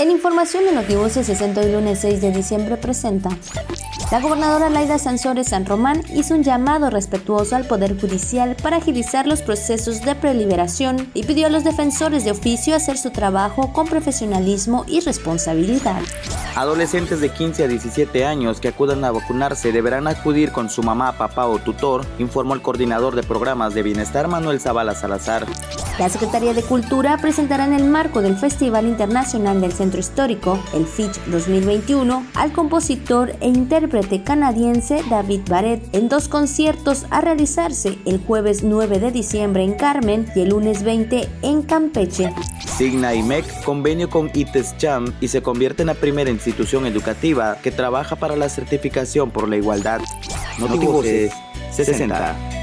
En información de Notibuses 60 y lunes 6 de diciembre presenta. La gobernadora Laida Sansores San Román hizo un llamado respetuoso al Poder Judicial para agilizar los procesos de preliberación y pidió a los defensores de oficio hacer su trabajo con profesionalismo y responsabilidad. Adolescentes de 15 a 17 años que acudan a vacunarse deberán acudir con su mamá, papá o tutor, informó el coordinador de programas de bienestar Manuel Zavala Salazar. La Secretaría de Cultura presentará en el marco del Festival Internacional del Centro Histórico, el FICH 2021, al compositor e intérprete canadiense David Barrett en dos conciertos a realizarse el jueves 9 de diciembre en Carmen y el lunes 20 en Campeche. Signa IMEC convenio con ITES Jam y se convierte en la primera institución educativa que trabaja para la certificación por la igualdad. Notivoces 60.